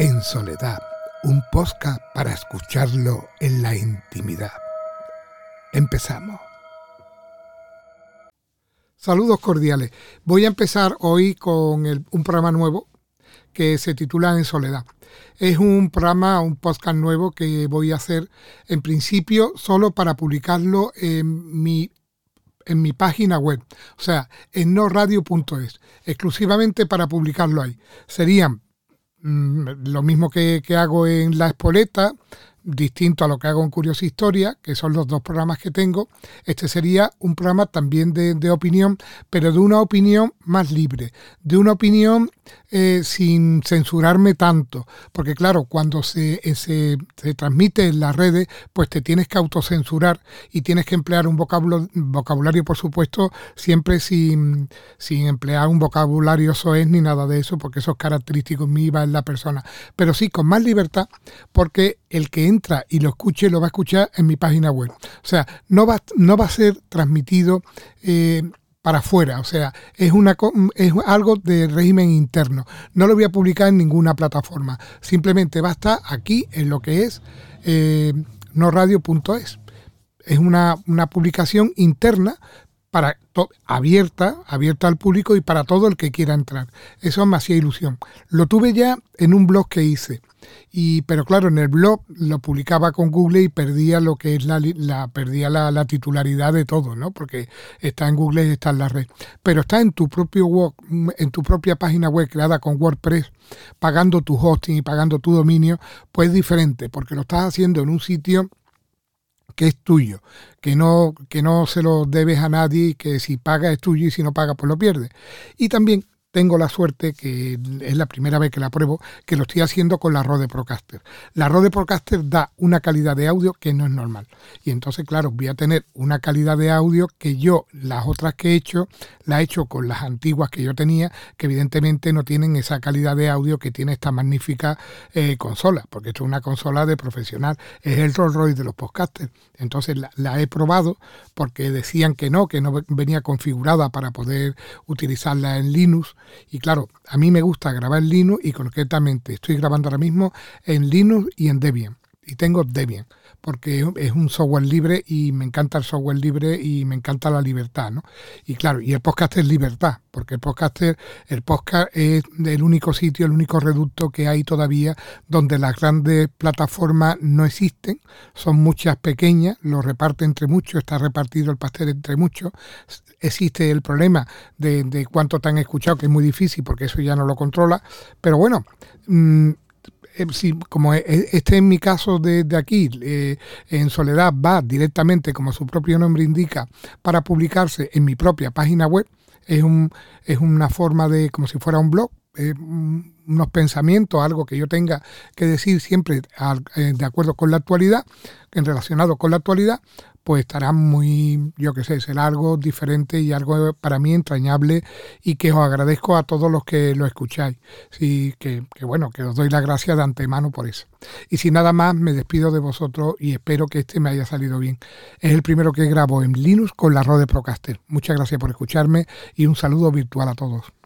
En soledad, un podcast para escucharlo en la intimidad. Empezamos. Saludos cordiales. Voy a empezar hoy con un programa nuevo que se titula En Soledad. Es un programa, un podcast nuevo que voy a hacer en principio solo para publicarlo en mi en mi página web, o sea, en noradio.es, exclusivamente para publicarlo ahí. Serían lo mismo que, que, hago en La Espoleta, distinto a lo que hago en Curiosa Historia, que son los dos programas que tengo. Este sería un programa también de, de opinión, pero de una opinión más libre, de una opinión eh, sin censurarme tanto, porque claro, cuando se, eh, se, se, transmite en las redes, pues te tienes que autocensurar y tienes que emplear un vocabulario, vocabulario por supuesto, siempre sin, sin emplear un vocabulario soez ni nada de eso, porque eso es característico mío en la persona, pero sí con más libertad, porque el que entra y lo escuche lo va a escuchar en mi página web. O sea, no va, no va a ser transmitido eh, para afuera, o sea, es, una, es algo de régimen interno. No lo voy a publicar en ninguna plataforma, simplemente va a estar aquí en lo que es eh, noradio.es. Es una, una publicación interna para abierta, abierta al público y para todo el que quiera entrar. Eso me hacía ilusión. Lo tuve ya en un blog que hice. Y, pero claro, en el blog lo publicaba con Google y perdía lo que es la, perdía la, titularidad de todo, ¿no? Porque está en Google y está en la red. Pero está en tu propio web, en tu propia página web creada con WordPress, pagando tu hosting y pagando tu dominio, pues es diferente, porque lo estás haciendo en un sitio que es tuyo, que no, que no se lo debes a nadie que si paga es tuyo y si no paga pues lo pierdes. Y también tengo la suerte, que es la primera vez que la pruebo, que lo estoy haciendo con la Rode Procaster. La Rode Procaster da una calidad de audio que no es normal. Y entonces, claro, voy a tener una calidad de audio que yo, las otras que he hecho, la he hecho con las antiguas que yo tenía, que evidentemente no tienen esa calidad de audio que tiene esta magnífica eh, consola, porque esto es una consola de profesional, es el Rolls Royce de los podcasters. Entonces la, la he probado porque decían que no, que no venía configurada para poder utilizarla en Linux y claro, a mí me gusta grabar en Linux y concretamente estoy grabando ahora mismo en Linux y en Debian. Y tengo Debian porque es un software libre y me encanta el software libre y me encanta la libertad, ¿no? Y claro, y el podcast es libertad, porque el podcast, el podcast es el único sitio, el único reducto que hay todavía donde las grandes plataformas no existen, son muchas pequeñas, lo reparte entre muchos, está repartido el pastel entre muchos, existe el problema de, de cuánto te han escuchado, que es muy difícil porque eso ya no lo controla, pero bueno, mmm, eh, como e, e, este es mi caso de, aquí, eh, en Soledad va directamente, como su propio nombre indica, para publicarse en mi propia página web, es, un, es una forma de, como si fuera un blog, unos pensamientos, algo que yo tenga que decir siempre eh, de acuerdo con la actualidad, en relacionado con la actualidad, pues estará muy, yo qué sé, será algo diferente y algo para mí entrañable y que os agradezco a todos los que lo escucháis. Sí, que, que bueno, que os doy la gracia de antemano por eso. Y sin nada más, me despido de vosotros y espero que este me haya salido bien. Es el primero que grabo en Linux con la Rode Procaster. Muchas gracias por escucharme y un saludo virtual a todos.